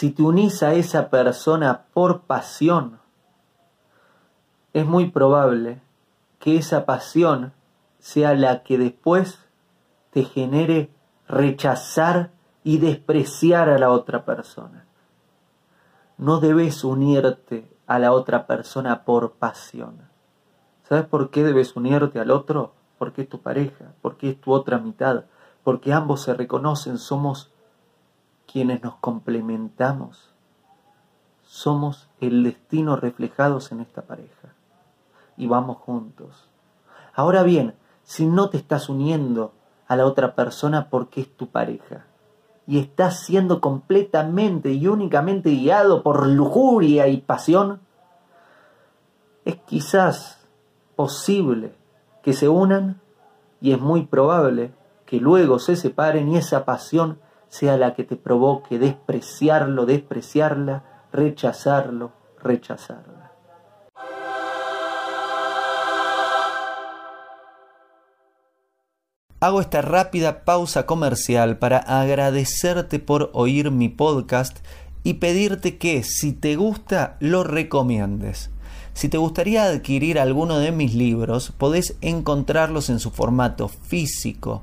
si te unís a esa persona por pasión, es muy probable que esa pasión sea la que después te genere rechazar y despreciar a la otra persona. No debes unirte a la otra persona por pasión. ¿Sabes por qué debes unirte al otro? Porque es tu pareja, porque es tu otra mitad, porque ambos se reconocen, somos quienes nos complementamos. Somos el destino reflejados en esta pareja. Y vamos juntos. Ahora bien, si no te estás uniendo a la otra persona porque es tu pareja, y estás siendo completamente y únicamente guiado por lujuria y pasión, es quizás posible que se unan y es muy probable que luego se separen y esa pasión sea la que te provoque despreciarlo, despreciarla, rechazarlo, rechazarla. Hago esta rápida pausa comercial para agradecerte por oír mi podcast y pedirte que si te gusta lo recomiendes. Si te gustaría adquirir alguno de mis libros, podés encontrarlos en su formato físico